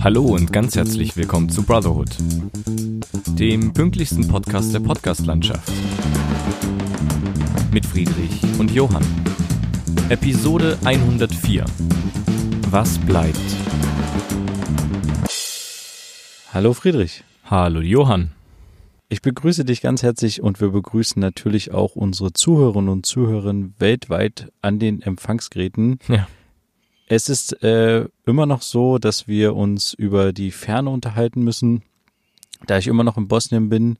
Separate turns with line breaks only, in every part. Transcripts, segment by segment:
Hallo und ganz herzlich willkommen zu Brotherhood, dem pünktlichsten Podcast der Podcastlandschaft. Mit Friedrich und Johann. Episode 104. Was bleibt?
Hallo Friedrich.
Hallo Johann.
Ich begrüße dich ganz herzlich und wir begrüßen natürlich auch unsere Zuhörerinnen und Zuhörer weltweit an den Empfangsgeräten.
Ja.
Es ist äh, immer noch so, dass wir uns über die Ferne unterhalten müssen. Da ich immer noch in Bosnien bin,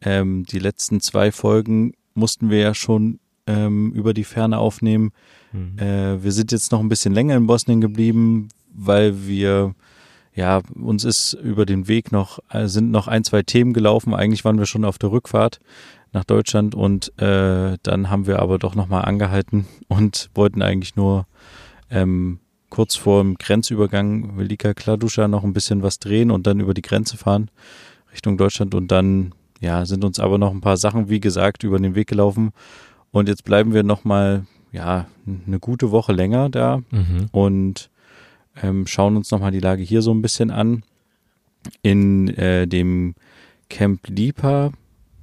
ähm, die letzten zwei Folgen mussten wir ja schon ähm, über die Ferne aufnehmen.
Mhm.
Äh, wir sind jetzt noch ein bisschen länger in Bosnien geblieben, weil wir ja, uns ist über den Weg noch, äh, sind noch ein, zwei Themen gelaufen. Eigentlich waren wir schon auf der Rückfahrt nach Deutschland und äh, dann haben wir aber doch nochmal angehalten und wollten eigentlich nur ähm, kurz vor dem Grenzübergang Velika Kladuscha noch ein bisschen was drehen und dann über die Grenze fahren Richtung Deutschland und dann ja, sind uns aber noch ein paar Sachen, wie gesagt, über den Weg gelaufen und jetzt bleiben wir nochmal ja, eine gute Woche länger da
Mhm.
und ähm, schauen uns nochmal die Lage hier so ein bisschen an. In äh, dem Camp Lipa,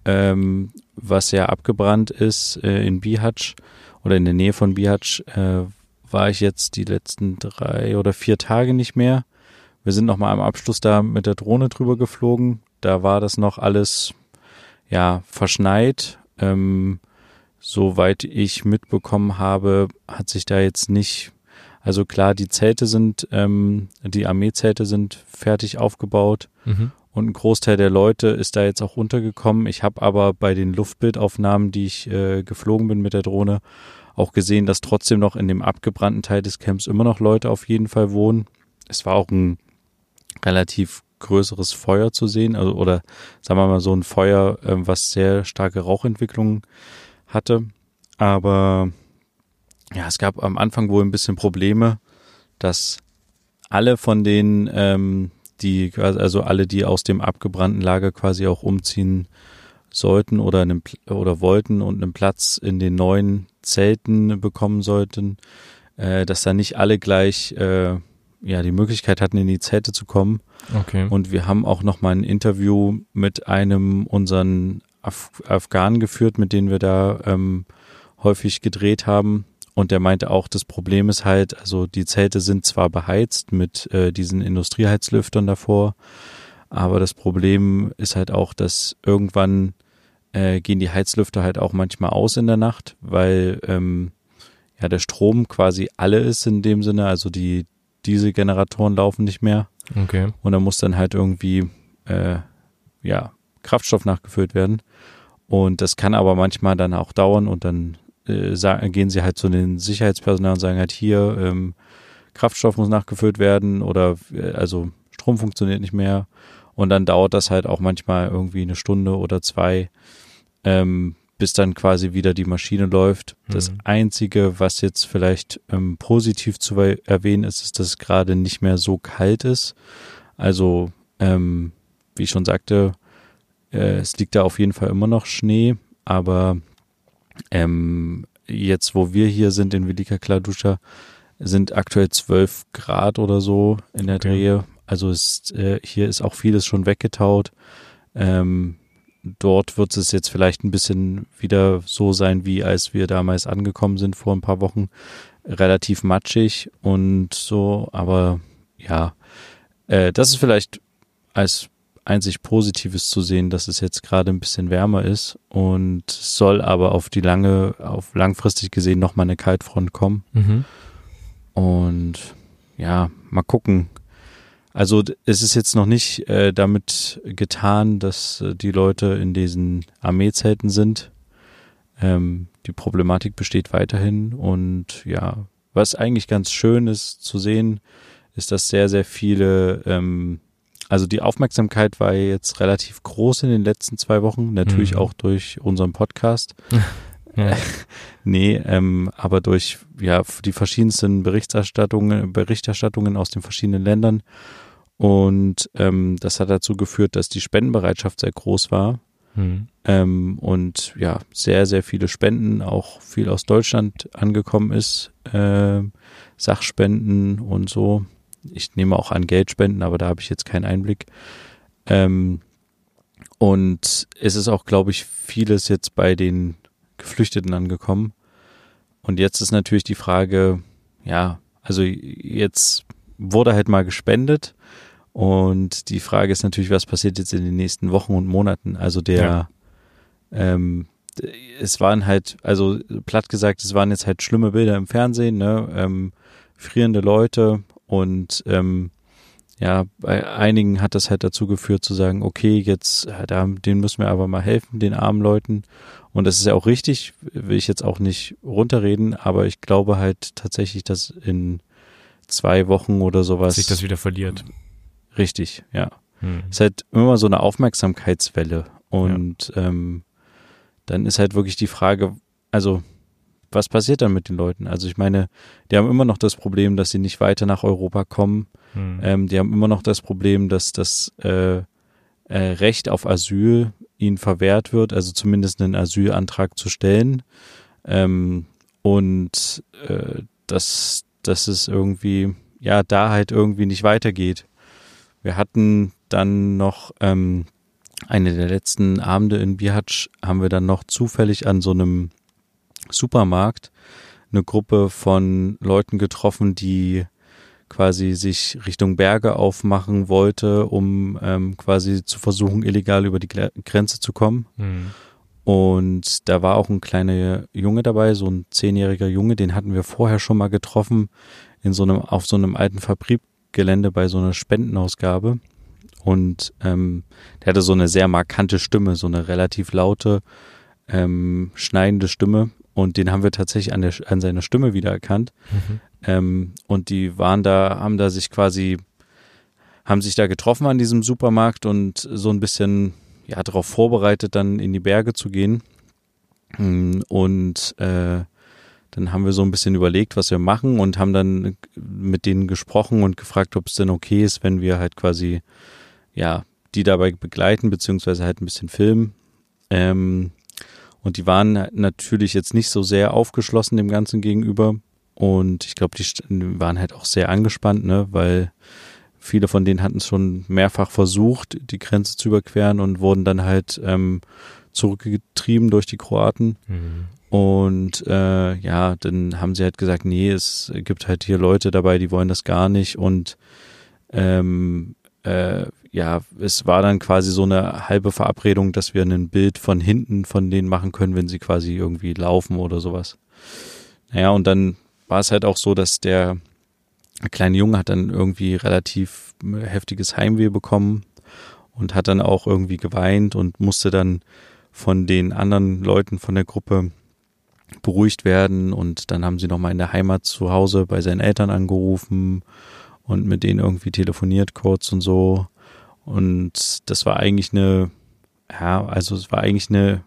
ähm, was ja abgebrannt ist äh, in Bihać oder in der Nähe von Bihać, äh, war ich jetzt die letzten drei oder vier Tage nicht mehr. Wir sind nochmal am Abschluss da mit der Drohne drüber geflogen. Da war das noch alles ja verschneit. Ähm, soweit ich mitbekommen habe, hat sich da jetzt nicht also klar, die Zelte sind, ähm, die Armeezelte sind fertig aufgebaut
Mhm.
und ein Großteil der Leute ist da jetzt auch untergekommen. Ich habe aber bei den Luftbildaufnahmen, die ich äh, geflogen bin mit der Drohne, auch gesehen, dass trotzdem noch in dem abgebrannten Teil des Camps immer noch Leute auf jeden Fall wohnen. Es war auch ein relativ größeres Feuer zu sehen, also oder sagen wir mal so ein Feuer, ähm, was sehr starke Rauchentwicklungen hatte. Aber ja, es gab am Anfang wohl ein bisschen Probleme, dass alle von denen, ähm, die, also alle, die aus dem abgebrannten Lager quasi auch umziehen sollten oder einen, oder wollten und einen Platz in den neuen Zelten bekommen sollten, äh, dass da nicht alle gleich äh, ja die Möglichkeit hatten, in die Zelte zu kommen.
Okay.
Und wir haben auch noch mal ein Interview mit einem unseren Af Afghanen geführt, mit denen wir da ähm, häufig gedreht haben. Und der meinte auch, das Problem ist halt, also die Zelte sind zwar beheizt mit äh, diesen Industrieheizlüftern davor, aber das Problem ist halt auch, dass irgendwann äh, gehen die Heizlüfter halt auch manchmal aus in der Nacht, weil ähm, ja der Strom quasi alle ist in dem Sinne, also die Dieselgeneratoren laufen nicht mehr.
Okay.
und da muss dann halt irgendwie äh, ja Kraftstoff nachgefüllt werden. Und das kann aber manchmal dann auch dauern und dann äh, sagen, gehen sie halt zu den Sicherheitspersonal und sagen halt hier ähm, Kraftstoff muss nachgefüllt werden oder äh, also Strom funktioniert nicht mehr und dann dauert das halt auch manchmal irgendwie eine Stunde oder zwei ähm, bis dann quasi wieder die Maschine läuft. Das
Mhm.
Einzige, was jetzt vielleicht ähm, positiv zu erwähnen ist, ist, dass es gerade nicht mehr so kalt ist. Also, ähm, wie ich schon sagte, äh, es liegt da auf jeden Fall immer noch Schnee, aber ähm, jetzt, wo wir hier sind in Velika Kladuscha, sind aktuell 12 Grad oder so in der
Okay.
Drehe. Also ist, äh, hier ist auch vieles schon weggetaut. Ähm, dort wird es jetzt vielleicht ein bisschen wieder so sein, wie als wir damals angekommen sind vor ein paar Wochen. Relativ matschig und so, aber ja, äh, das ist vielleicht als einzig Positives zu sehen, dass es jetzt gerade ein bisschen wärmer ist und soll aber auf die lange, auf langfristig gesehen nochmal eine Kaltfront kommen.
Mhm.
Und ja, mal gucken. Also es ist jetzt noch nicht äh, damit getan, dass äh, die Leute in diesen Armeezelten sind. Ähm, die Problematik besteht weiterhin und ja, was eigentlich ganz schön ist zu sehen, ist, dass sehr, sehr viele, ähm, also die Aufmerksamkeit war jetzt relativ groß in den letzten zwei Wochen, natürlich
Mhm.
auch durch unseren Podcast.
Ja.
Nee, ähm, aber durch ja die verschiedensten Berichterstattungen, Berichterstattungen aus den verschiedenen Ländern. Und ähm, das hat dazu geführt, dass die Spendenbereitschaft sehr groß war.
Mhm.
Ähm, und ja, sehr, sehr viele Spenden, auch viel aus Deutschland angekommen ist, äh, Sachspenden und so. ich nehme auch an Geldspenden, aber da habe ich jetzt keinen Einblick. Ähm, und es ist auch, glaube ich, vieles jetzt bei den Geflüchteten angekommen. Und jetzt ist natürlich die Frage, ja, also jetzt wurde halt mal gespendet. Und die Frage ist natürlich, was passiert jetzt in den nächsten Wochen und Monaten? Also der, ja. ähm, es waren halt, also platt gesagt, es waren jetzt halt schlimme Bilder im Fernsehen, ne? Ähm, frierende Leute und ähm, ja, bei einigen hat das halt dazu geführt zu sagen, okay, jetzt, da, denen müssen wir aber mal helfen, den armen Leuten. Und das ist ja auch richtig, will ich jetzt auch nicht runterreden, aber ich glaube halt tatsächlich, dass in zwei Wochen oder sowas.
Sich das wieder verliert.
Richtig, ja. Hm. Es ist halt immer so eine Aufmerksamkeitswelle. Und ja. ähm, dann ist halt wirklich die Frage, also was passiert dann mit den Leuten? Also ich meine, die haben immer noch das Problem, dass sie nicht weiter nach Europa kommen. Hm. Ähm, die haben immer noch das Problem, dass das äh, äh, Recht auf Asyl ihnen verwehrt wird, also zumindest einen Asylantrag zu stellen. Ähm, und äh, dass, dass es irgendwie, ja, da halt irgendwie nicht weitergeht. Wir hatten dann noch ähm, eine der letzten Abende in Bihatsch haben wir dann noch zufällig an so einem Supermarkt eine Gruppe von Leuten getroffen, die quasi sich Richtung Berge aufmachen wollte, um ähm, quasi zu versuchen, illegal über die Grenze zu kommen. Mhm. Und da war auch ein kleiner Junge dabei, so ein zehnjähriger Junge, den hatten wir vorher schon mal getroffen in so einem, auf so einem alten Fabrikgelände bei so einer Spendenausgabe. Und ähm, der hatte so eine sehr markante Stimme, so eine relativ laute, ähm, schneidende Stimme. Und den haben wir tatsächlich an, der, an seiner Stimme wiedererkannt. Mhm. Ähm, und die waren da, haben da sich quasi, haben sich da getroffen an diesem Supermarkt und so ein bisschen ja darauf vorbereitet, dann in die Berge zu gehen. Mm, und äh, dann haben wir so ein bisschen überlegt, was wir machen und haben dann mit denen gesprochen und gefragt, ob es denn okay ist, wenn wir halt quasi ja, die dabei begleiten, beziehungsweise halt ein bisschen filmen. Ähm, und die waren natürlich jetzt nicht so sehr aufgeschlossen dem Ganzen gegenüber. Und ich glaube, die waren halt auch sehr angespannt, ne, weil viele von denen hatten es schon mehrfach versucht, die Grenze zu überqueren und wurden dann halt ähm, zurückgetrieben durch die Kroaten. Mhm. Und äh, ja, dann haben sie halt gesagt, nee, es gibt halt hier Leute dabei, die wollen das gar nicht. Und ähm, äh, ja, es war dann quasi so eine halbe Verabredung, dass wir ein Bild von hinten von denen machen können, wenn sie quasi irgendwie laufen oder sowas. Naja, und dann war es halt auch so, dass der kleine Junge hat dann irgendwie relativ heftiges Heimweh bekommen und hat dann auch irgendwie geweint und musste dann von den anderen Leuten von der Gruppe beruhigt werden und dann haben sie nochmal in der Heimat zu Hause bei seinen Eltern angerufen und mit denen irgendwie telefoniert kurz und so. Und das war eigentlich eine, ja, also es war eigentlich eine,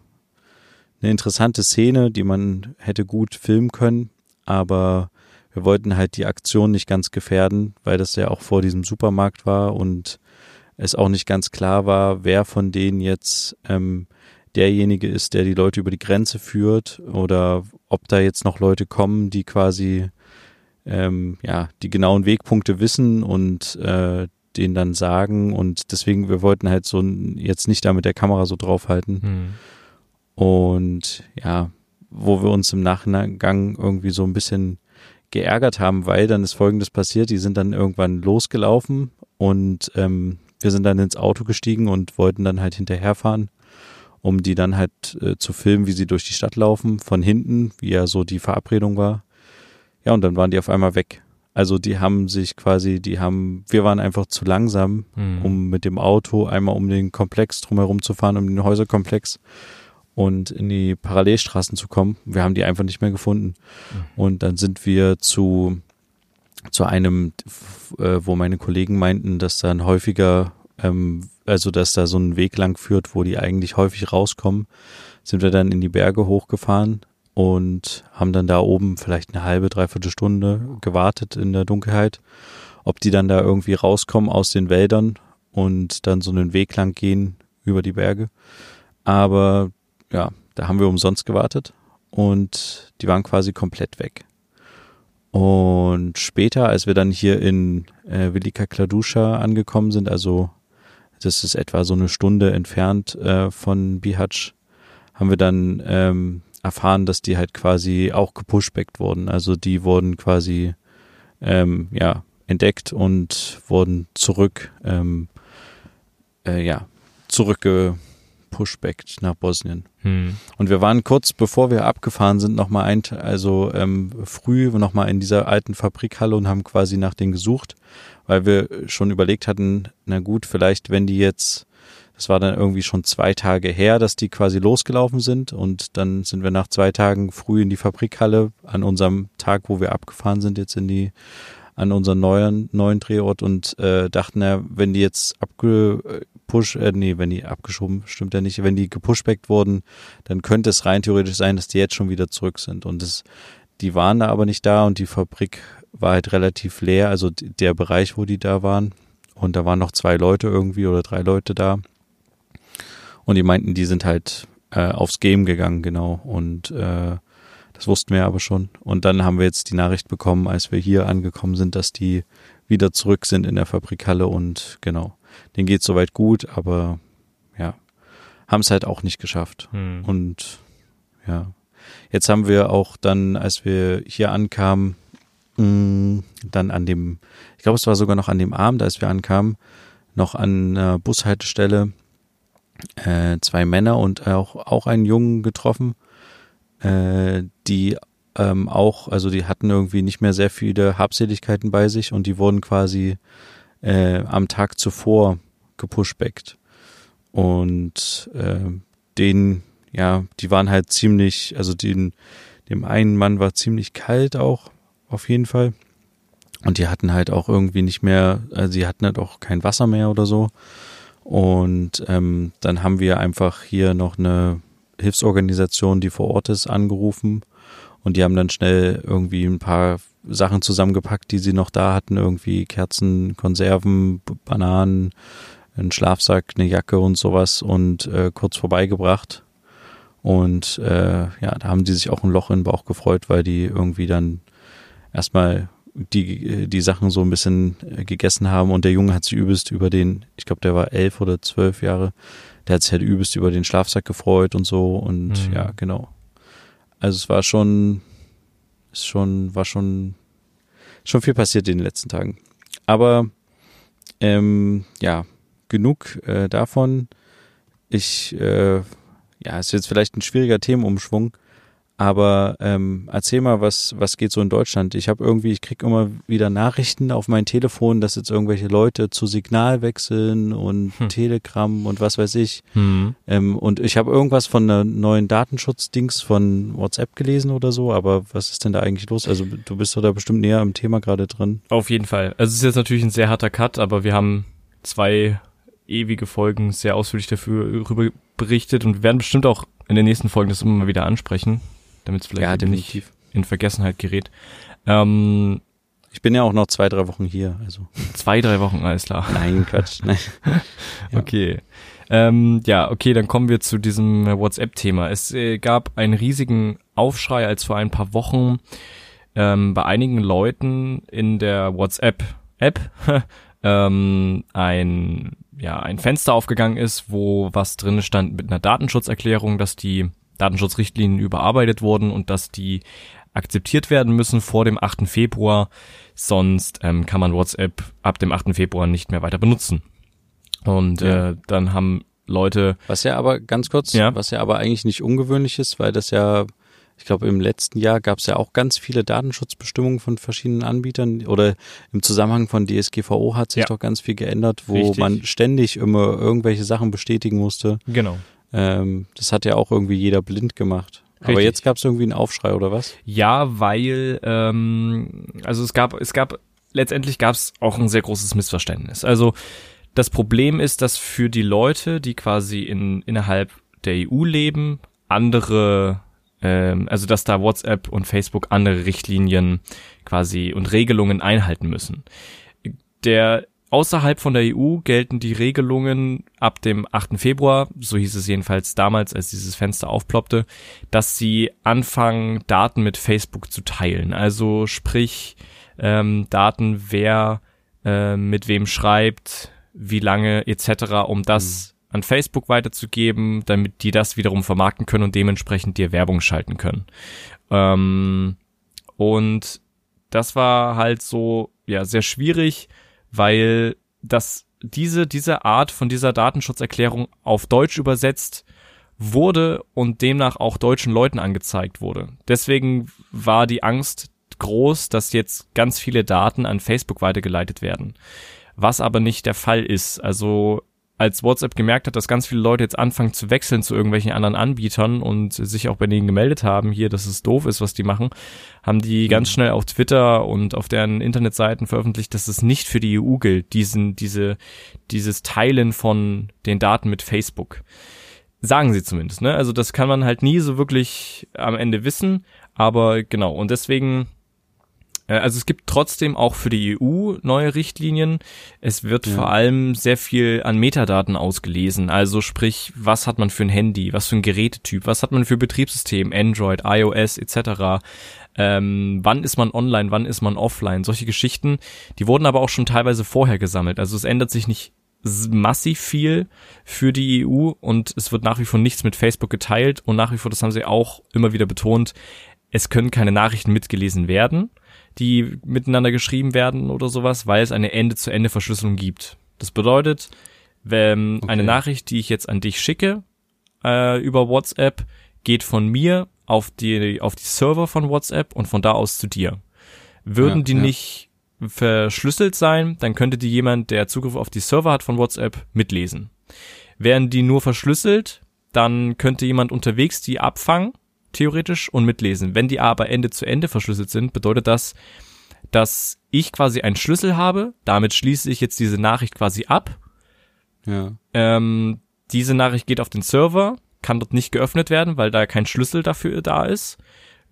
eine interessante Szene, die man hätte gut filmen können, aber wir wollten halt die Aktion nicht ganz gefährden, weil das ja auch vor diesem Supermarkt war und es auch nicht ganz klar war, wer von denen jetzt ähm, derjenige ist, der die Leute über die Grenze führt oder ob da jetzt noch Leute kommen, die quasi ähm, ja, die genauen Wegpunkte wissen und äh, den dann sagen. Und deswegen, wir wollten halt so jetzt nicht da mit der Kamera so draufhalten. Mhm. Und ja, wo wir uns im Nachgang irgendwie so ein bisschen geärgert haben, weil dann ist Folgendes passiert, die sind dann irgendwann losgelaufen und ähm, wir sind dann ins Auto gestiegen und wollten dann halt hinterherfahren, um die dann halt äh, zu filmen, wie sie durch die Stadt laufen, von hinten, wie ja so die Verabredung war. Ja, und dann waren die auf einmal weg. Also die haben sich quasi, die haben, wir waren einfach zu langsam, mhm. um mit dem Auto einmal um den Komplex drumherum zu fahren, um den Häuserkomplex und in die Parallelstraßen zu kommen. Wir haben die einfach nicht mehr gefunden. Mhm. Und dann sind wir zu, zu einem, äh, wo meine Kollegen meinten, dass dann häufiger, ähm, also dass da so ein Weg lang führt, wo die eigentlich häufig rauskommen, sind wir dann in die Berge hochgefahren und haben dann da oben vielleicht eine halbe, dreiviertel Stunde gewartet in der Dunkelheit, ob die dann da irgendwie rauskommen aus den Wäldern und dann so einen Weg lang gehen über die Berge. Aber ja, da haben wir umsonst gewartet und die waren quasi komplett weg. Und später, als wir dann hier in äh, Velika Kladuscha angekommen sind, also das ist etwa so eine Stunde entfernt äh, von Bihać, haben wir dann ähm, erfahren, dass die halt quasi auch gepushbackt wurden. Also die wurden quasi ähm, ja entdeckt und wurden zurück ähm, äh, ja zurückgepushbackt nach Bosnien.
Hm.
Und wir waren kurz bevor wir abgefahren sind noch mal ein also ähm, früh noch mal in dieser alten Fabrikhalle und haben quasi nach denen gesucht, weil wir schon überlegt hatten, na gut, vielleicht wenn die jetzt das war dann irgendwie schon zwei Tage her, dass die quasi losgelaufen sind und dann sind wir nach zwei Tagen früh in die Fabrikhalle an unserem Tag, wo wir abgefahren sind, jetzt in die an unseren neuen neuen Drehort und äh, dachten ja, wenn die jetzt abgepush, äh, nee, wenn die abgeschoben, stimmt ja nicht, wenn die gepushbackt wurden, dann könnte es rein theoretisch sein, dass die jetzt schon wieder zurück sind. Und das, die waren da aber nicht da und die Fabrik war halt relativ leer, also der Bereich, wo die da waren. Und da waren noch zwei Leute irgendwie oder drei Leute da. Und die meinten, die sind halt äh, aufs Game gegangen, genau. Und äh, das wussten wir aber schon. Und dann haben wir jetzt die Nachricht bekommen, als wir hier angekommen sind, dass die wieder zurück sind in der Fabrikhalle und genau, denen geht soweit gut, aber ja, haben es halt auch nicht geschafft.
Hm.
Und ja, jetzt haben wir auch dann, als wir hier ankamen, mh, dann an dem, ich glaube, es war sogar noch an dem Abend, als wir ankamen, noch an einer Bushaltestelle äh, zwei Männer und auch, auch einen Jungen getroffen, äh, die ähm, auch, also die hatten irgendwie nicht mehr sehr viele Habseligkeiten bei sich und die wurden quasi äh, am Tag zuvor gepushbackt. Und äh, den, ja, die waren halt ziemlich, also den, dem einen Mann war ziemlich kalt auch, auf jeden Fall. Und die hatten halt auch irgendwie nicht mehr, also sie hatten halt auch kein Wasser mehr oder so. Und ähm, dann haben wir einfach hier noch eine Hilfsorganisation, die vor Ort ist, angerufen. Und die haben dann schnell irgendwie ein paar Sachen zusammengepackt, die sie noch da hatten. Irgendwie Kerzen, Konserven, Bananen, ein Schlafsack, eine Jacke und sowas und äh, kurz vorbeigebracht. Und äh, ja, da haben die sich auch ein Loch in den Bauch gefreut, weil die irgendwie dann erstmal die, die Sachen so ein bisschen äh, gegessen haben und der Junge hat sich übelst über den, ich glaube, der war elf oder zwölf Jahre, der hat sich halt übelst über den Schlafsack gefreut und so und
Mhm.
ja, genau. Also es war schon, ist schon, war schon, schon viel passiert in den letzten Tagen. Aber ähm, ja, genug äh, davon. Ich, äh, ja, ist jetzt vielleicht ein schwieriger Themenumschwung, aber ähm, erzähl mal, was, was geht so in Deutschland? Ich habe irgendwie, ich krieg immer wieder Nachrichten auf mein Telefon, dass jetzt irgendwelche Leute zu Signal wechseln und
Hm.
Telegram und was weiß ich.
Hm.
Ähm, und ich habe irgendwas von einer neuen Datenschutzdings von WhatsApp gelesen oder so, aber was ist denn da eigentlich los? Also du bist doch da bestimmt näher im Thema gerade drin.
Auf jeden Fall. Also es ist jetzt natürlich ein sehr harter Cut, aber wir haben zwei ewige Folgen sehr ausführlich dafür rüber berichtet und wir werden bestimmt auch in den nächsten Folgen das immer mal wieder ansprechen, damit es vielleicht eben nicht in Vergessenheit gerät. Ähm,
Ich bin ja auch noch zwei, drei Wochen hier, also.
zwei, drei Wochen, alles klar.
Nein, Quatsch. Nein. Ja.
Okay. Ähm, ja, okay, dann kommen wir zu diesem WhatsApp-Thema. Es äh, gab einen riesigen Aufschrei, als vor ein paar Wochen ähm, bei einigen Leuten in der WhatsApp-App ähm, ein ja ein Fenster aufgegangen ist, wo was drin stand mit einer Datenschutzerklärung, dass die Datenschutzrichtlinien überarbeitet wurden und dass die akzeptiert werden müssen vor dem 8. Februar, sonst ähm, kann man WhatsApp ab dem 8. Februar nicht mehr weiter benutzen. Und
Ja.
äh, dann haben Leute,
Was ja aber ganz kurz,
Ja.
was ja aber eigentlich nicht ungewöhnlich ist, weil das ja, ich glaube, im letzten Jahr gab es ja auch ganz viele Datenschutzbestimmungen von verschiedenen Anbietern oder im Zusammenhang von DSGVO hat sich
Ja.
doch ganz viel geändert, wo
Richtig.
man ständig immer irgendwelche Sachen bestätigen musste.
genau,
Ähm, das hat ja auch irgendwie jeder blind gemacht. Aber
Richtig.
jetzt gab es irgendwie einen Aufschrei oder was?
Ja, weil ähm, also es gab es gab letztendlich gab es auch ein sehr großes Missverständnis. Also das Problem ist, dass für die Leute, die quasi in innerhalb der EU leben, andere ähm, also dass da WhatsApp und Facebook andere Richtlinien quasi und Regelungen einhalten müssen. Der außerhalb von der EU gelten die Regelungen ab dem 8. Februar, so hieß es jedenfalls damals, als dieses Fenster aufploppte, dass sie anfangen, Daten mit Facebook zu teilen. Also sprich, ähm, Daten, wer äh, mit wem schreibt, wie lange etc., um das mhm. an Facebook weiterzugeben, damit die das wiederum vermarkten können und dementsprechend dir Werbung schalten können. Ähm, und das war halt so, ja, sehr schwierig, weil das, diese, diese Art von dieser Datenschutzerklärung auf Deutsch übersetzt wurde und demnach auch deutschen Leuten angezeigt wurde. Deswegen war die Angst groß, dass jetzt ganz viele Daten an Facebook weitergeleitet werden. Was aber nicht der Fall ist. Also als WhatsApp gemerkt hat, dass ganz viele Leute jetzt anfangen zu wechseln zu irgendwelchen anderen Anbietern und sich auch bei denen gemeldet haben, hier, dass es doof ist, was die machen, haben die ganz mhm. schnell auf Twitter und auf deren Internetseiten veröffentlicht, dass es nicht für die EU gilt, diesen, diese, dieses Teilen von den Daten mit Facebook. Sagen sie zumindest, ne? Also das kann man halt nie so wirklich am Ende wissen, aber genau, und deswegen also es gibt trotzdem auch für die EU neue Richtlinien. Es wird ja. vor allem sehr viel an Metadaten ausgelesen. Also sprich, was hat man für ein Handy, was für ein Gerätetyp, was hat man für Betriebssystem, Android, iOS etc. Ähm, wann ist man online, wann ist man offline, solche Geschichten. Die wurden aber auch schon teilweise vorher gesammelt. Also es ändert sich nicht massiv viel für die EU und es wird nach wie vor nichts mit Facebook geteilt und nach wie vor, das haben sie auch immer wieder betont, es können keine Nachrichten mitgelesen werden die miteinander geschrieben werden oder sowas, weil es eine Ende-zu-Ende-Verschlüsselung gibt. Das bedeutet, wenn okay. eine Nachricht, die ich jetzt an dich schicke äh, über WhatsApp, geht von mir auf die auf die Server von WhatsApp und von da aus zu dir. Würden ja, die ja. nicht verschlüsselt sein, dann könnte die jemand, der Zugriff auf die Server hat von WhatsApp, mitlesen. Wären die nur verschlüsselt, dann könnte jemand unterwegs die abfangen theoretisch und mitlesen. Wenn die aber Ende zu Ende verschlüsselt sind, bedeutet das, dass ich quasi einen Schlüssel habe. Damit schließe ich jetzt diese Nachricht quasi ab. Ja. Ähm, diese Nachricht geht auf den Server, kann dort nicht geöffnet werden, weil da kein Schlüssel dafür da ist.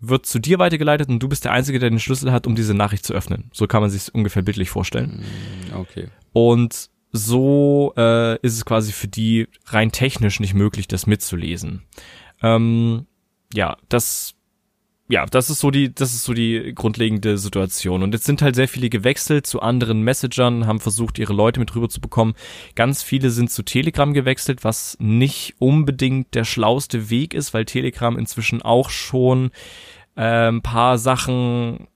Wird zu dir weitergeleitet und du bist der Einzige, der den Schlüssel hat, um diese Nachricht zu öffnen. So kann man sich ungefähr bildlich vorstellen.
Mm, okay.
Und so äh, ist es quasi für die rein technisch nicht möglich, das mitzulesen. Ähm, ja, das ja, das ist so die, das ist so die grundlegende Situation. Und jetzt sind halt sehr viele gewechselt zu anderen Messagern, haben versucht, ihre Leute mit rüber zu bekommen. Ganz viele sind zu Telegram gewechselt, was nicht unbedingt der schlauste Weg ist, weil Telegram inzwischen auch schon äh, ein paar Sachen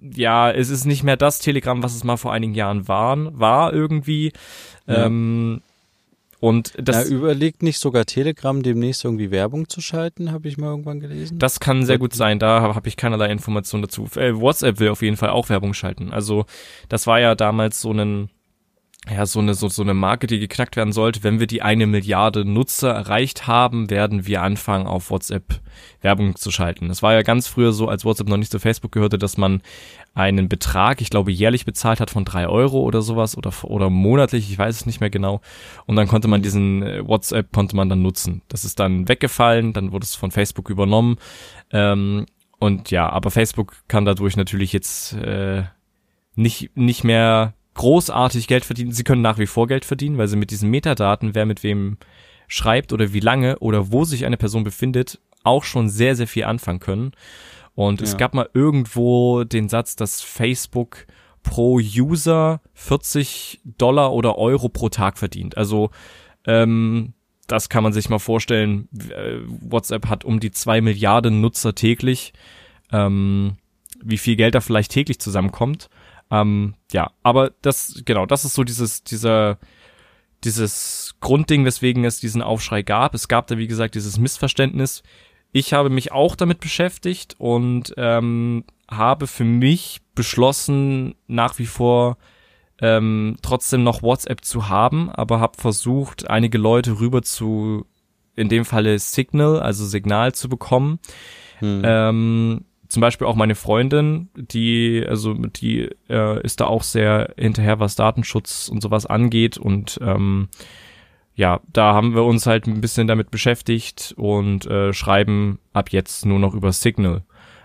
ja, es ist nicht mehr das Telegram, was es mal vor einigen Jahren waren, war irgendwie. Ja. Ähm, und das
ja, überlegt nicht sogar Telegram demnächst irgendwie Werbung zu schalten, habe ich mal irgendwann gelesen.
Das kann sehr gut sein, da habe hab ich keinerlei Informationen dazu. Äh, WhatsApp will auf jeden Fall auch Werbung schalten. Also das war ja damals so ein ja, so eine, so, so eine Marke, die geknackt werden sollte. Wenn wir die eine Milliarde Nutzer erreicht haben, werden wir anfangen, auf WhatsApp Werbung zu schalten. Das war ja ganz früher so, als WhatsApp noch nicht zu Facebook gehörte, dass man einen Betrag, ich glaube, jährlich bezahlt hat von drei Euro oder sowas oder, oder monatlich, ich weiß es nicht mehr genau. Und dann konnte man diesen äh, WhatsApp konnte man dann nutzen. Das ist dann weggefallen, dann wurde es von Facebook übernommen. Ähm, und ja, aber Facebook kann dadurch natürlich jetzt äh, nicht, nicht mehr großartig Geld verdienen. Sie können nach wie vor Geld verdienen, weil sie mit diesen Metadaten, wer mit wem schreibt oder wie lange oder wo sich eine Person befindet, auch schon sehr, sehr viel anfangen können. Und ja. es gab mal irgendwo den Satz, dass Facebook pro User 40 Dollar oder Euro pro Tag verdient. Also ähm, das kann man sich mal vorstellen. Äh, WhatsApp hat um die zwei Milliarden Nutzer täglich. Ähm, wie viel Geld da vielleicht täglich zusammenkommt. Ähm, ja, aber das, genau, das ist so dieses, dieser, dieses Grundding, weswegen es diesen Aufschrei gab. Es gab da, wie gesagt, dieses Missverständnis. Ich habe mich auch damit beschäftigt und ähm, habe für mich beschlossen, nach wie vor ähm, trotzdem noch WhatsApp zu haben, aber habe versucht, einige Leute rüber zu, in dem Falle Signal, also Signal zu bekommen. Hm. Ähm, zum Beispiel auch meine Freundin, die, also die äh, ist da auch sehr hinterher, was Datenschutz und sowas angeht. Und ähm, ja, da haben wir uns halt ein bisschen damit beschäftigt und äh, schreiben ab jetzt nur noch über Signal.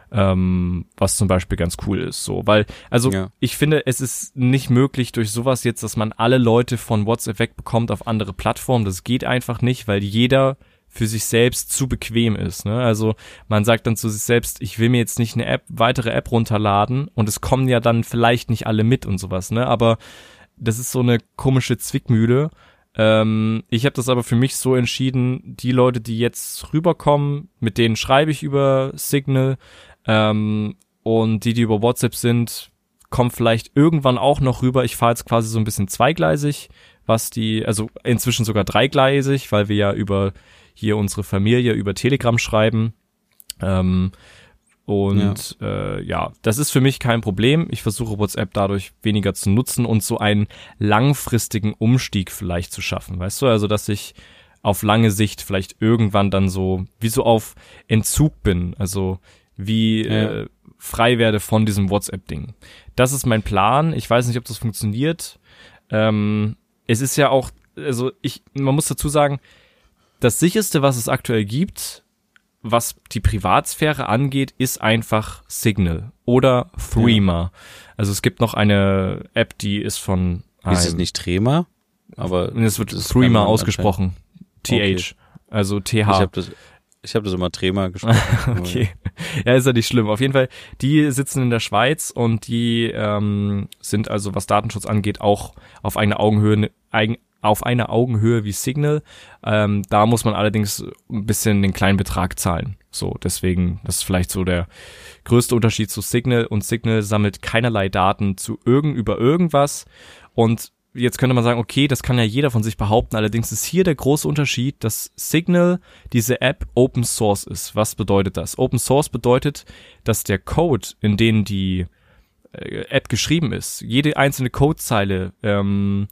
ähm, was zum Beispiel ganz cool ist. So, weil, also
Ja.
ich finde, es ist nicht möglich durch sowas jetzt, dass man alle Leute von WhatsApp wegbekommt auf andere Plattformen. Das geht einfach nicht, weil jeder für sich selbst zu bequem ist. Ne? Also man sagt dann zu sich selbst, ich will mir jetzt nicht eine App, weitere App runterladen und es kommen ja dann vielleicht nicht alle mit und sowas. Ne? Aber das ist so eine komische Zwickmühle. Ähm, ich habe das aber für mich so entschieden, die Leute, die jetzt rüberkommen, mit denen schreibe ich über Signal ähm, und die, die über WhatsApp sind, kommen vielleicht irgendwann auch noch rüber. Ich fahre jetzt quasi so ein bisschen zweigleisig, was die, also inzwischen sogar dreigleisig, weil wir ja über hier unsere Familie über Telegram schreiben. Ähm, und ja. Äh, ja, das ist für mich kein Problem. Ich versuche WhatsApp dadurch weniger zu nutzen und so einen langfristigen Umstieg vielleicht zu schaffen. Weißt du, also dass ich auf lange Sicht vielleicht irgendwann dann so wie so auf Entzug bin, also wie
Ja.
äh, frei werde von diesem WhatsApp-Ding. Das ist mein Plan. Ich weiß nicht, ob das funktioniert. Ähm, es ist ja auch, also ich, man muss dazu sagen, das sicherste, was es aktuell gibt, was die Privatsphäre angeht, ist einfach Signal oder Threema. Also es gibt noch eine App, die ist von
Ist es nicht Trema? Aber
es wird Threema ausgesprochen. TH.
Okay.
Also TH.
Ich habe das, ich hab das immer Trema gesprochen.
Okay. Ja, ist ja nicht schlimm. Auf jeden Fall, die sitzen in der Schweiz und die ähm, sind also, was Datenschutz angeht, auch auf einer Augenhöhe, eigen, auf einer Augenhöhe wie Signal. Ähm, da muss man allerdings ein bisschen den kleinen Betrag zahlen. So, deswegen, das ist vielleicht so der größte Unterschied zu Signal und Signal sammelt keinerlei Daten zu irgend über irgendwas und jetzt könnte man sagen, okay, das kann ja jeder von sich behaupten, allerdings ist hier der große Unterschied, dass Signal diese App Open Source ist. Was bedeutet das? Open Source bedeutet, dass der Code, in den die äh, App geschrieben ist, jede einzelne Codezeile ähm,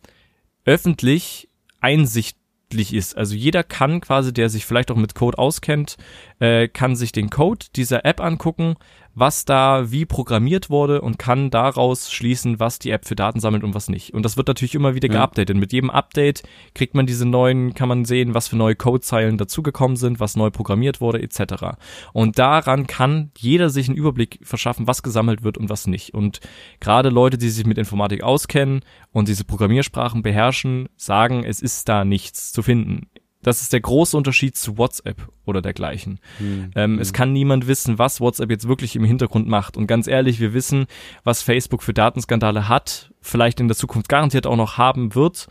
öffentlich einsichtlich ist. Also jeder kann quasi, der sich vielleicht auch mit Code auskennt, äh, kann sich den Code dieser App angucken, was da wie programmiert wurde und kann daraus schließen, was die App für Daten sammelt und was nicht. Und das wird natürlich immer wieder
Ja.
geupdatet. Mit jedem Update kriegt man diese neuen, kann man sehen, was für neue Codezeilen dazugekommen sind, was neu programmiert wurde, etc. Und daran kann jeder sich einen Überblick verschaffen, was gesammelt wird und was nicht. Und gerade Leute, die sich mit Informatik auskennen und diese Programmiersprachen beherrschen, sagen, es ist da nichts zu finden. Das ist der große Unterschied zu WhatsApp oder dergleichen.
Hm.
Ähm, Es kann niemand wissen, was WhatsApp jetzt wirklich im Hintergrund macht. Und ganz ehrlich, wir wissen, was Facebook für Datenskandale hat, vielleicht in der Zukunft garantiert auch noch haben wird.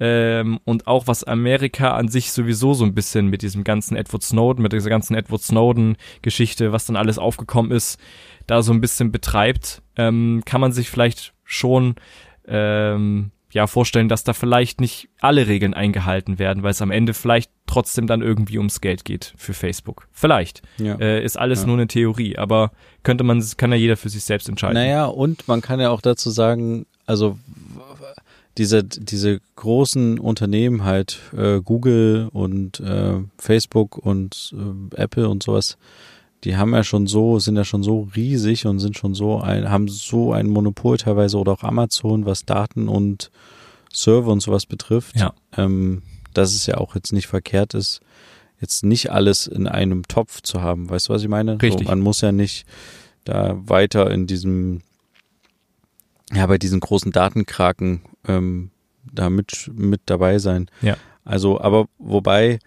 Ähm, und auch was Amerika an sich sowieso so ein bisschen mit diesem ganzen Edward Snowden, mit dieser ganzen Edward Snowden-Geschichte, was dann alles aufgekommen ist, da so ein bisschen betreibt, ähm, kann man sich vielleicht schon ähm, ja vorstellen, dass da vielleicht nicht alle Regeln eingehalten werden, weil es am Ende vielleicht trotzdem dann irgendwie ums Geld geht für Facebook. Vielleicht.
Ja.
Äh, ist alles
Ja.
nur eine Theorie, aber könnte man, kann ja jeder für sich selbst entscheiden.
Naja, und man kann ja auch dazu sagen, also diese, diese großen Unternehmen halt, äh, Google und äh, Facebook und äh, Apple und sowas, die haben ja schon so, sind ja schon so riesig und sind schon so ein, haben so ein Monopol teilweise oder auch Amazon, was Daten und Server und sowas betrifft,
Ja.
ähm, dass es ja auch jetzt nicht verkehrt ist, jetzt nicht alles in einem Topf zu haben. Weißt du, was ich meine?
Richtig.
So, man muss ja nicht da weiter in diesem, ja, bei diesen großen Datenkraken ähm, da mit, mit dabei sein.
Ja.
Also, aber wobei,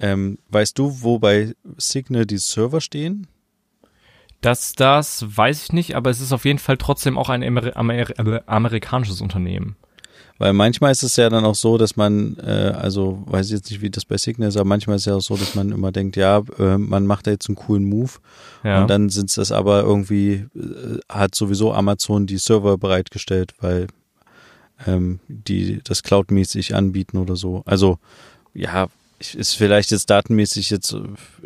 ähm, weißt du, wo bei Signal die Server stehen?
Das, das weiß ich nicht, aber es ist auf jeden Fall trotzdem auch ein Amer Amer amerikanisches Unternehmen.
Weil manchmal ist es ja dann auch so, dass man, äh, also weiß ich jetzt nicht, wie das bei Signal ist, aber manchmal ist es ja auch so, dass man immer denkt, ja, äh, man macht da jetzt einen coolen Move
Ja.
und dann sind das aber irgendwie, äh, hat sowieso Amazon die Server bereitgestellt, weil ähm, die das cloudmäßig anbieten oder so. Also ja, ist vielleicht jetzt datenmäßig jetzt äh,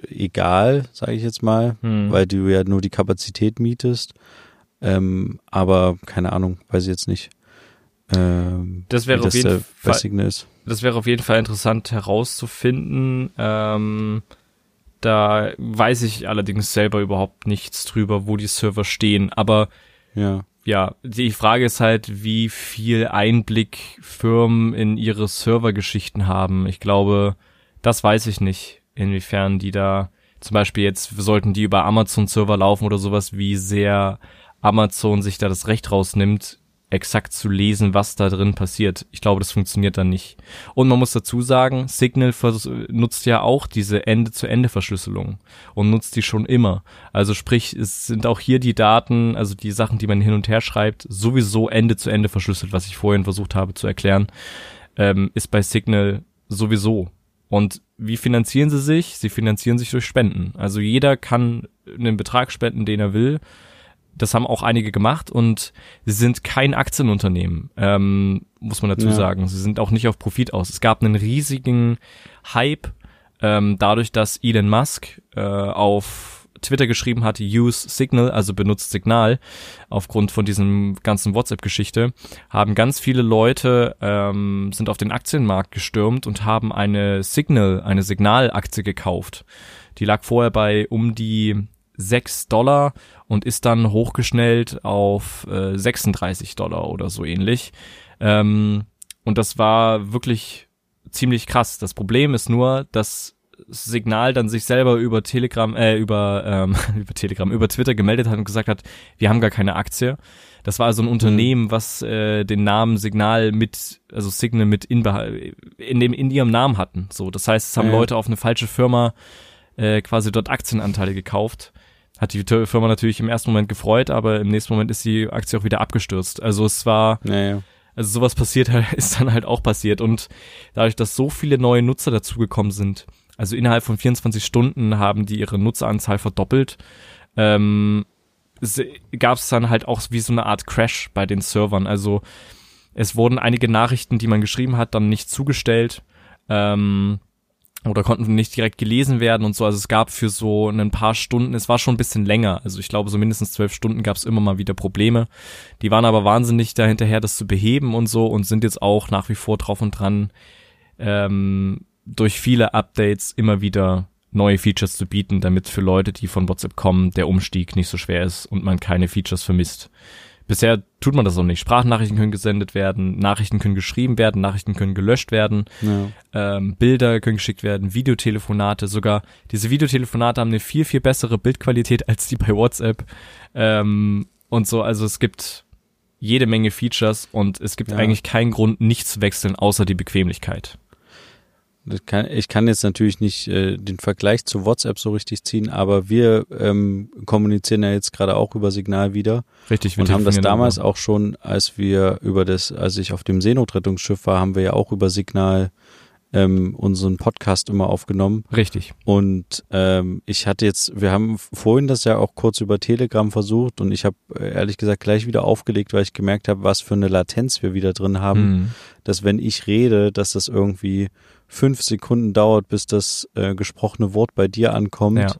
egal, sage ich jetzt mal,
Hm.
weil du ja nur die Kapazität mietest. Ähm, aber keine Ahnung, weiß ich jetzt nicht. Ähm,
Das wäre auf jeden Fall-
ist.
das wäre auf jeden Fall interessant herauszufinden. Ähm, da weiß ich allerdings selber überhaupt nichts drüber, wo die Server stehen. Aber
Ja.
ja, die Frage ist halt, wie viel Einblick Firmen in ihre Servergeschichten haben. Ich glaube, das weiß ich nicht, inwiefern die da zum Beispiel jetzt sollten die über Amazon-Server laufen oder sowas, wie sehr Amazon sich da das Recht rausnimmt, exakt zu lesen, was da drin passiert. Ich glaube, das funktioniert dann nicht. Und man muss dazu sagen, Signal nutzt ja auch diese Ende-zu-Ende-Verschlüsselung und nutzt die schon immer. Also sprich, es sind auch hier die Daten, also die Sachen, die man hin und her schreibt, sowieso Ende-zu-Ende verschlüsselt, was ich vorhin versucht habe zu erklären, ähm, ist bei Signal sowieso. Und wie finanzieren sie sich? Sie finanzieren sich durch Spenden. Also jeder kann einen Betrag spenden, den er will das haben auch einige gemacht und sie sind kein Aktienunternehmen, ähm, muss man dazu ja. sagen. Sie sind auch nicht auf Profit aus. Es gab einen riesigen Hype ähm, dadurch, dass Elon Musk äh, auf Twitter geschrieben hat, use Signal, also benutzt Signal, aufgrund von diesem ganzen WhatsApp-Geschichte, haben ganz viele Leute, ähm, sind auf den Aktienmarkt gestürmt und haben eine Signal, eine Signalaktie gekauft. Die lag vorher bei um die 6 Dollar und ist dann hochgeschnellt auf äh, 36 Dollar oder so ähnlich. Ähm, und das war wirklich ziemlich krass. Das Problem ist nur, dass Signal dann sich selber über Telegram, äh, über, ähm, über Telegram, über Twitter gemeldet hat und gesagt hat, wir haben gar keine Aktie. Das war also ein Unternehmen, mhm. was äh, den Namen Signal mit, also Signal mit in, in dem in ihrem Namen hatten. So, das heißt, es haben ja. Leute auf eine falsche Firma äh, quasi dort Aktienanteile gekauft hat die Firma natürlich im ersten Moment gefreut, aber im nächsten Moment ist die Aktie auch wieder abgestürzt. Also es war, naja. also sowas passiert halt, ist dann halt auch passiert und dadurch, dass so viele neue Nutzer dazugekommen sind, also innerhalb von 24 Stunden haben die ihre Nutzeranzahl verdoppelt, ähm, gab es dann halt auch wie so eine Art Crash bei den Servern. Also es wurden einige Nachrichten, die man geschrieben hat, dann nicht zugestellt. Ähm, oder konnten nicht direkt gelesen werden und so. Also es gab für so ein paar Stunden, es war schon ein bisschen länger. Also ich glaube, so mindestens zwölf Stunden gab es immer mal wieder Probleme. Die waren aber wahnsinnig dahinterher, das zu beheben und so und sind jetzt auch nach wie vor drauf und dran, ähm, durch viele Updates immer wieder neue Features zu bieten, damit für Leute, die von WhatsApp kommen, der Umstieg nicht so schwer ist und man keine Features vermisst. Bisher tut man das noch nicht. Sprachnachrichten können gesendet werden, Nachrichten können geschrieben werden, Nachrichten können gelöscht werden, ja. ähm, Bilder können geschickt werden, Videotelefonate, sogar diese Videotelefonate haben eine viel, viel bessere Bildqualität als die bei WhatsApp. Ähm, und so, also es gibt jede Menge Features und es gibt ja. eigentlich keinen Grund, nichts zu wechseln, außer die Bequemlichkeit.
Kann, ich kann jetzt natürlich nicht äh, den Vergleich zu WhatsApp so richtig ziehen, aber wir ähm, kommunizieren ja jetzt gerade auch über Signal wieder.
Richtig,
wir und haben das damals auch schon, als wir über das, als ich auf dem Seenotrettungsschiff war, haben wir ja auch über Signal ähm, unseren Podcast immer aufgenommen.
Richtig.
Und ähm, ich hatte jetzt, wir haben vorhin das ja auch kurz über Telegram versucht und ich habe äh, ehrlich gesagt gleich wieder aufgelegt, weil ich gemerkt habe, was für eine Latenz wir wieder drin haben, mhm. dass wenn ich rede, dass das irgendwie fünf Sekunden dauert, bis das äh, gesprochene Wort bei dir ankommt. Ja.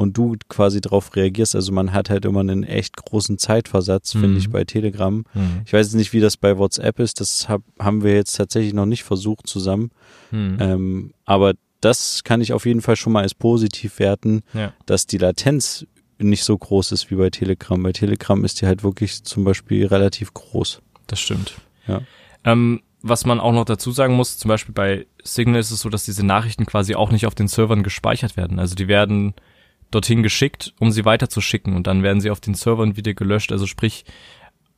Und du quasi darauf reagierst. Also man hat halt immer einen echt großen Zeitversatz, mhm. finde ich, bei Telegram. Mhm. Ich weiß jetzt nicht, wie das bei WhatsApp ist. Das hab, haben wir jetzt tatsächlich noch nicht versucht zusammen. Mhm. Ähm, aber das kann ich auf jeden Fall schon mal als positiv werten, ja. dass die Latenz nicht so groß ist wie bei Telegram. Bei Telegram ist die halt wirklich zum Beispiel relativ groß.
Das stimmt.
Ja.
Ähm, was man auch noch dazu sagen muss, zum Beispiel bei Signal ist es so, dass diese Nachrichten quasi auch nicht auf den Servern gespeichert werden. Also die werden dorthin geschickt, um sie weiterzuschicken und dann werden sie auf den Servern wieder gelöscht. Also sprich,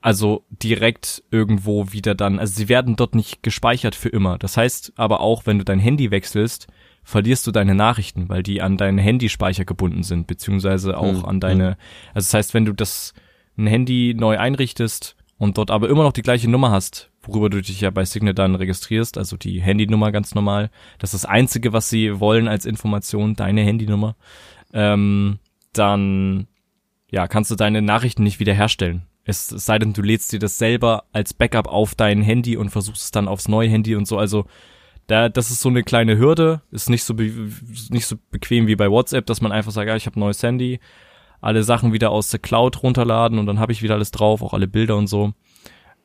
also direkt irgendwo wieder dann, also sie werden dort nicht gespeichert für immer. Das heißt aber auch, wenn du dein Handy wechselst, verlierst du deine Nachrichten, weil die an deinen Handyspeicher gebunden sind, beziehungsweise auch mhm. an deine, also das heißt, wenn du das ein Handy neu einrichtest und dort aber immer noch die gleiche Nummer hast, worüber du dich ja bei Signal dann registrierst, also die Handynummer ganz normal. Das ist das Einzige, was sie wollen als Information, deine Handynummer. Ähm, dann ja, kannst du deine Nachrichten nicht wiederherstellen. Es sei denn, du lädst dir das selber als Backup auf dein Handy und versuchst es dann aufs neue Handy und so. Also da, das ist so eine kleine Hürde, ist nicht so nicht so bequem wie bei WhatsApp, dass man einfach sagt, ja, ich habe neues Handy, alle Sachen wieder aus der Cloud runterladen und dann habe ich wieder alles drauf, auch alle Bilder und so.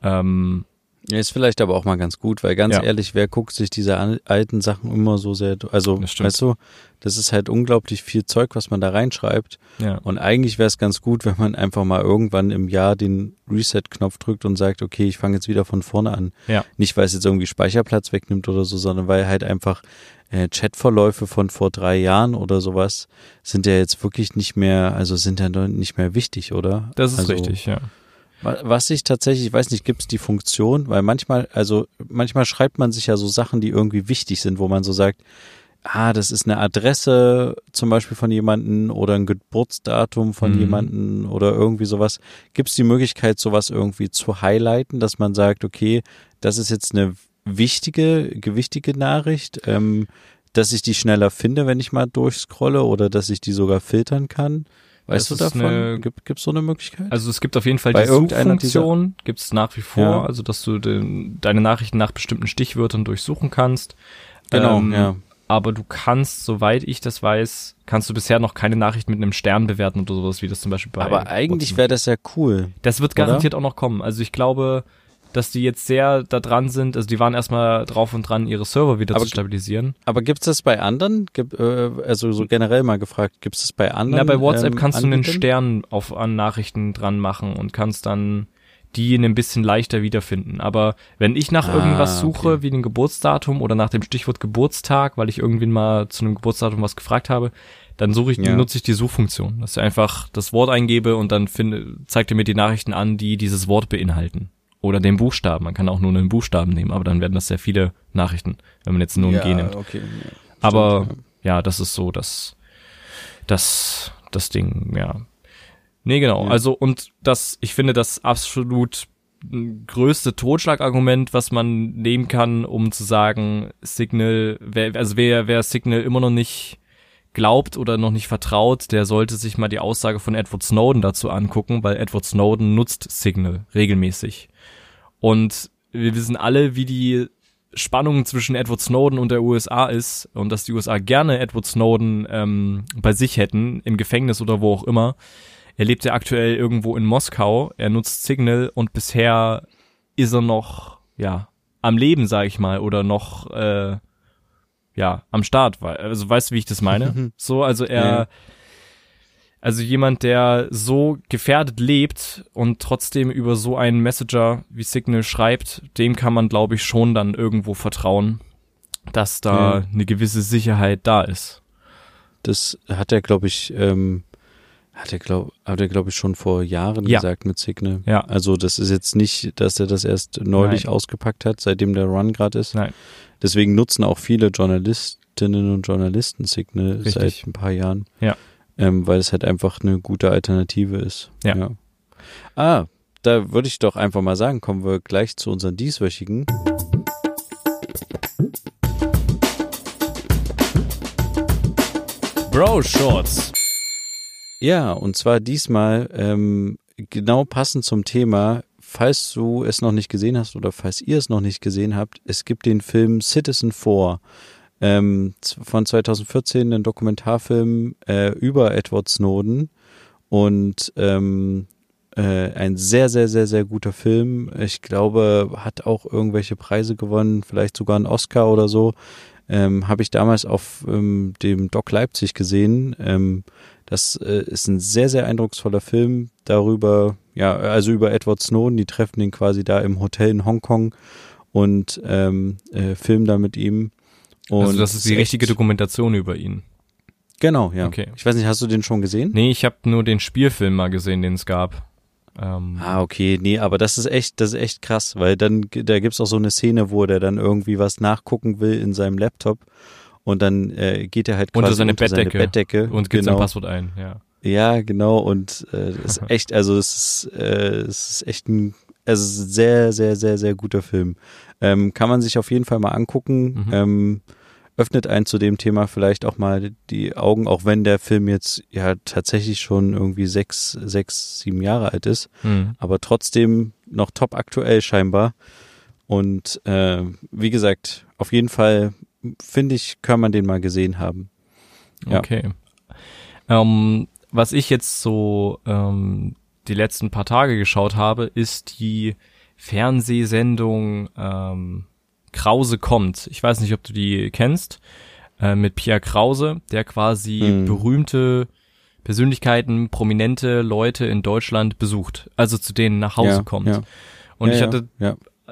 Ähm,
ist vielleicht aber auch mal ganz gut, weil ganz ja. ehrlich, wer guckt sich diese alten Sachen immer so sehr, also, weißt du, das ist halt unglaublich viel Zeug, was man da reinschreibt. Ja. Und eigentlich wäre es ganz gut, wenn man einfach mal irgendwann im Jahr den Reset-Knopf drückt und sagt, okay, ich fange jetzt wieder von vorne an.
Ja.
Nicht, weil es jetzt irgendwie Speicherplatz wegnimmt oder so, sondern weil halt einfach äh, Chatverläufe von vor drei Jahren oder sowas sind ja jetzt wirklich nicht mehr, also sind ja nicht mehr wichtig, oder?
Das ist
also,
richtig, ja.
Was ich tatsächlich, ich weiß nicht, gibt es die Funktion, weil manchmal, also manchmal schreibt man sich ja so Sachen, die irgendwie wichtig sind, wo man so sagt, ah, das ist eine Adresse zum Beispiel von jemanden oder ein Geburtsdatum von mhm. jemanden oder irgendwie sowas. Gibt es die Möglichkeit, sowas irgendwie zu highlighten, dass man sagt, okay, das ist jetzt eine wichtige, gewichtige Nachricht, ähm, dass ich die schneller finde, wenn ich mal durchscrolle oder dass ich die sogar filtern kann? Weißt das du davon? Eine, gibt es so eine Möglichkeit?
Also es gibt auf jeden Fall Bei die Suchfunktion, gibt es nach wie vor, ja. also dass du den, deine Nachrichten nach bestimmten Stichwörtern durchsuchen kannst.
Genau, ähm, ja.
Aber du kannst, soweit ich das weiß, kannst du bisher noch keine Nachricht mit einem Stern bewerten oder sowas, wie das zum Beispiel bei.
Aber eigentlich wäre das ja cool.
Das wird garantiert oder? auch noch kommen. Also ich glaube, dass die jetzt sehr da dran sind. Also die waren erstmal drauf und dran, ihre Server wieder aber, zu stabilisieren.
Aber gibt's das bei anderen? Gib, äh, also so generell mal gefragt, gibt's das bei anderen?
Na, bei WhatsApp ähm, kannst du einen Stern auf an Nachrichten dran machen und kannst dann die ein bisschen leichter wiederfinden. Aber wenn ich nach ah, irgendwas suche, okay. wie ein Geburtsdatum oder nach dem Stichwort Geburtstag, weil ich irgendwie mal zu einem Geburtsdatum was gefragt habe, dann suche ich, ja. nutze ich die Suchfunktion, dass ich einfach das Wort eingebe und dann finde, zeigt er mir die Nachrichten an, die dieses Wort beinhalten oder den Buchstaben. Man kann auch nur einen Buchstaben nehmen, aber dann werden das sehr viele Nachrichten, wenn man jetzt nur ein ja, G nimmt. Okay, ja, aber stimmt, ja. ja, das ist so das, das, das Ding, ja. Nee, genau. Also, und das, ich finde das absolut größte Totschlagargument, was man nehmen kann, um zu sagen, Signal, wer, also wer, wer Signal immer noch nicht glaubt oder noch nicht vertraut, der sollte sich mal die Aussage von Edward Snowden dazu angucken, weil Edward Snowden nutzt Signal regelmäßig. Und wir wissen alle, wie die Spannung zwischen Edward Snowden und der USA ist und dass die USA gerne Edward Snowden ähm, bei sich hätten, im Gefängnis oder wo auch immer. Er lebt ja aktuell irgendwo in Moskau, er nutzt Signal und bisher ist er noch, ja, am Leben, sag ich mal, oder noch, äh, ja, am Start. Also weißt du, wie ich das meine? so, also er. Also jemand, der so gefährdet lebt und trotzdem über so einen Messenger wie Signal schreibt, dem kann man, glaube ich, schon dann irgendwo vertrauen, dass da ja. eine gewisse Sicherheit da ist.
Das hat er, glaube ich, ähm, hat er, glaube glaube ich, schon vor Jahren ja. gesagt mit Signal. Ja. Also das ist jetzt nicht, dass er das erst neulich Nein. ausgepackt hat, seitdem der Run gerade ist. Nein. Deswegen nutzen auch viele Journalistinnen und Journalisten Signal Richtig. seit ein paar Jahren. Ja ähm, weil es halt einfach eine gute Alternative ist. Ja. ja. Ah, da würde ich doch einfach mal sagen, kommen wir gleich zu unseren dieswöchigen.
Bro Shorts.
Ja, und zwar diesmal ähm, genau passend zum Thema, falls du es noch nicht gesehen hast oder falls ihr es noch nicht gesehen habt, es gibt den Film Citizen 4 ähm, von 2014, ein Dokumentarfilm äh, über Edward Snowden und ähm, äh, ein sehr, sehr, sehr, sehr guter Film. Ich glaube, hat auch irgendwelche Preise gewonnen, vielleicht sogar einen Oscar oder so. Ähm, Habe ich damals auf ähm, dem Doc Leipzig gesehen. Ähm, das äh, ist ein sehr, sehr eindrucksvoller Film darüber, ja, also über Edward Snowden. Die treffen ihn quasi da im Hotel in Hongkong und ähm, äh, filmen da mit ihm.
Und also das ist die richtige Dokumentation über ihn.
Genau, ja. Okay. Ich weiß nicht, hast du den schon gesehen?
Nee, ich habe nur den Spielfilm mal gesehen, den es gab.
Ähm ah, okay, nee, aber das ist echt, das ist echt krass, weil dann, da gibt's auch so eine Szene, wo der dann irgendwie was nachgucken will in seinem Laptop und dann äh, geht er halt
quasi unter seine, unter Bettdecke,
seine Bettdecke
und gibt genau. sein Passwort ein, ja.
Ja, genau, und äh, ist echt, also es ist, äh, es ist echt ein, also sehr, sehr, sehr, sehr guter Film. Ähm, kann man sich auf jeden Fall mal angucken. Mhm. Ähm, öffnet einen zu dem Thema vielleicht auch mal die Augen, auch wenn der Film jetzt ja tatsächlich schon irgendwie sechs, sechs, sieben Jahre alt ist, mhm. aber trotzdem noch top aktuell scheinbar. Und äh, wie gesagt, auf jeden Fall finde ich, kann man den mal gesehen haben.
Ja. Okay. Ähm, was ich jetzt so ähm, die letzten paar Tage geschaut habe, ist die Fernsehsendung ähm, Krause kommt. Ich weiß nicht, ob du die kennst. Äh, mit Pierre Krause, der quasi hm. berühmte Persönlichkeiten, prominente Leute in Deutschland besucht. Also zu denen nach Hause ja, kommt. Ja. Und ja, ich hatte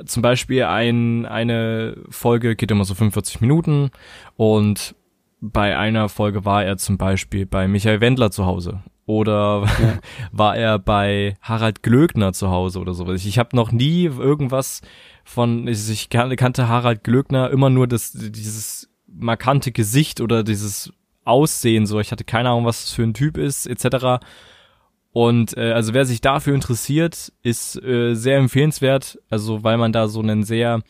zum Beispiel ein, eine Folge geht immer so 45 Minuten und bei einer Folge war er zum Beispiel bei Michael Wendler zu Hause oder war er bei Harald Glöckner zu Hause oder sowas. Ich habe noch nie irgendwas von, ich kannte Harald Glöckner immer nur das, dieses markante Gesicht oder dieses Aussehen so. Ich hatte keine Ahnung, was das für ein Typ ist, etc. Und äh, also wer sich dafür interessiert, ist äh, sehr empfehlenswert, also weil man da so einen sehr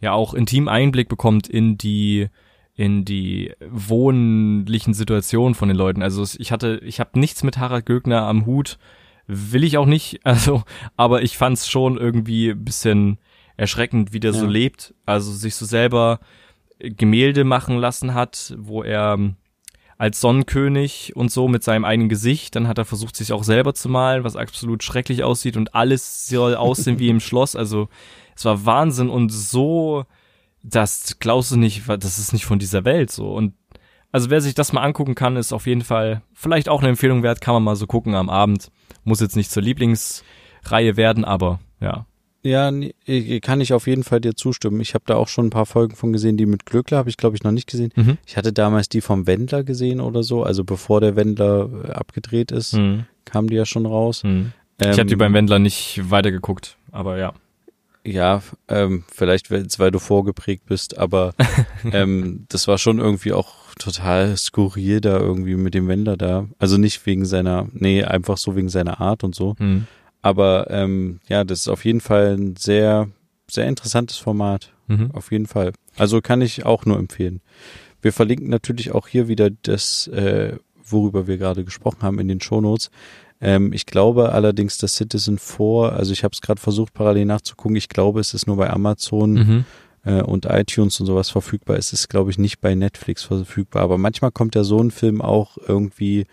ja auch intimen Einblick bekommt in die in die wohnlichen Situationen von den Leuten. Also ich hatte, ich habe nichts mit Harald Gögner am Hut, will ich auch nicht, also, aber ich fand's schon irgendwie bisschen erschreckend, wie der ja. so lebt. Also sich so selber Gemälde machen lassen hat, wo er als Sonnenkönig und so mit seinem eigenen Gesicht. Dann hat er versucht, sich auch selber zu malen, was absolut schrecklich aussieht und alles soll aussehen wie im Schloss. Also es war Wahnsinn und so, das glaubst du nicht, das ist nicht von dieser Welt so. Und also wer sich das mal angucken kann, ist auf jeden Fall vielleicht auch eine Empfehlung wert, kann man mal so gucken am Abend. Muss jetzt nicht zur Lieblingsreihe werden, aber ja.
Ja, kann ich auf jeden Fall dir zustimmen. Ich habe da auch schon ein paar Folgen von gesehen, die mit Glöckler habe ich glaube ich noch nicht gesehen. Mhm. Ich hatte damals die vom Wendler gesehen oder so, also bevor der Wendler äh, abgedreht ist, mhm. kam die ja schon raus.
Mhm. Ich ähm, habe die beim Wendler nicht weitergeguckt, aber ja.
Ja, ähm, vielleicht weil du vorgeprägt bist, aber ähm, das war schon irgendwie auch total skurril da irgendwie mit dem Wendler da. Also nicht wegen seiner, nee, einfach so wegen seiner Art und so. Aber ähm, ja, das ist auf jeden Fall ein sehr, sehr interessantes Format. Mhm. Auf jeden Fall. Also kann ich auch nur empfehlen. Wir verlinken natürlich auch hier wieder das, äh, worüber wir gerade gesprochen haben in den Shownotes. Ähm, ich glaube allerdings, dass Citizen 4, also ich habe es gerade versucht parallel nachzugucken, ich glaube, es ist nur bei Amazon mhm. äh, und iTunes und sowas verfügbar. Es ist, glaube ich, nicht bei Netflix verfügbar. Aber manchmal kommt ja so ein Film auch irgendwie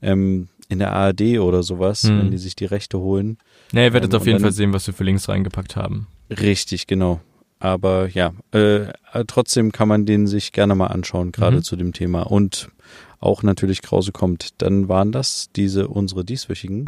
ähm, in der ARD oder sowas, hm. wenn die sich die Rechte holen.
Nee, ihr werdet ähm, auf jeden Fall sehen, was wir für Links reingepackt haben.
Richtig, genau. Aber ja, äh, trotzdem kann man den sich gerne mal anschauen, gerade mhm. zu dem Thema. Und auch natürlich Krause kommt. Dann waren das diese unsere dieswöchigen.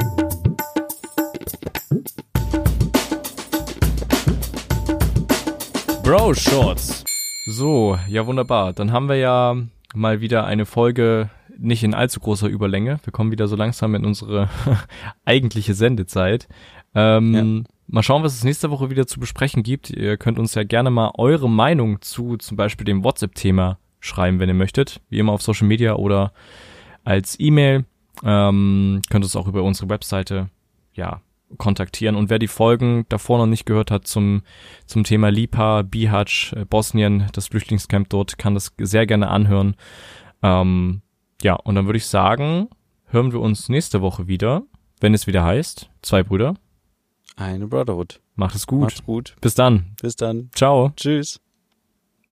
Bro Shorts. So, ja wunderbar. Dann haben wir ja mal wieder eine Folge nicht in allzu großer Überlänge. Wir kommen wieder so langsam in unsere eigentliche Sendezeit. Ähm, ja. Mal schauen, was es nächste Woche wieder zu besprechen gibt. Ihr könnt uns ja gerne mal eure Meinung zu zum Beispiel dem WhatsApp-Thema schreiben, wenn ihr möchtet. Wie immer auf Social Media oder als E-Mail. Ähm, könnt uns auch über unsere Webseite ja kontaktieren. Und wer die Folgen davor noch nicht gehört hat zum, zum Thema Lipa, Bihać, äh, Bosnien, das Flüchtlingscamp dort, kann das sehr gerne anhören. Ähm, ja, und dann würde ich sagen, hören wir uns nächste Woche wieder, wenn es wieder heißt, zwei Brüder.
Eine Brotherhood.
Macht es gut.
Macht's gut.
Bis dann.
Bis dann.
Ciao.
Tschüss.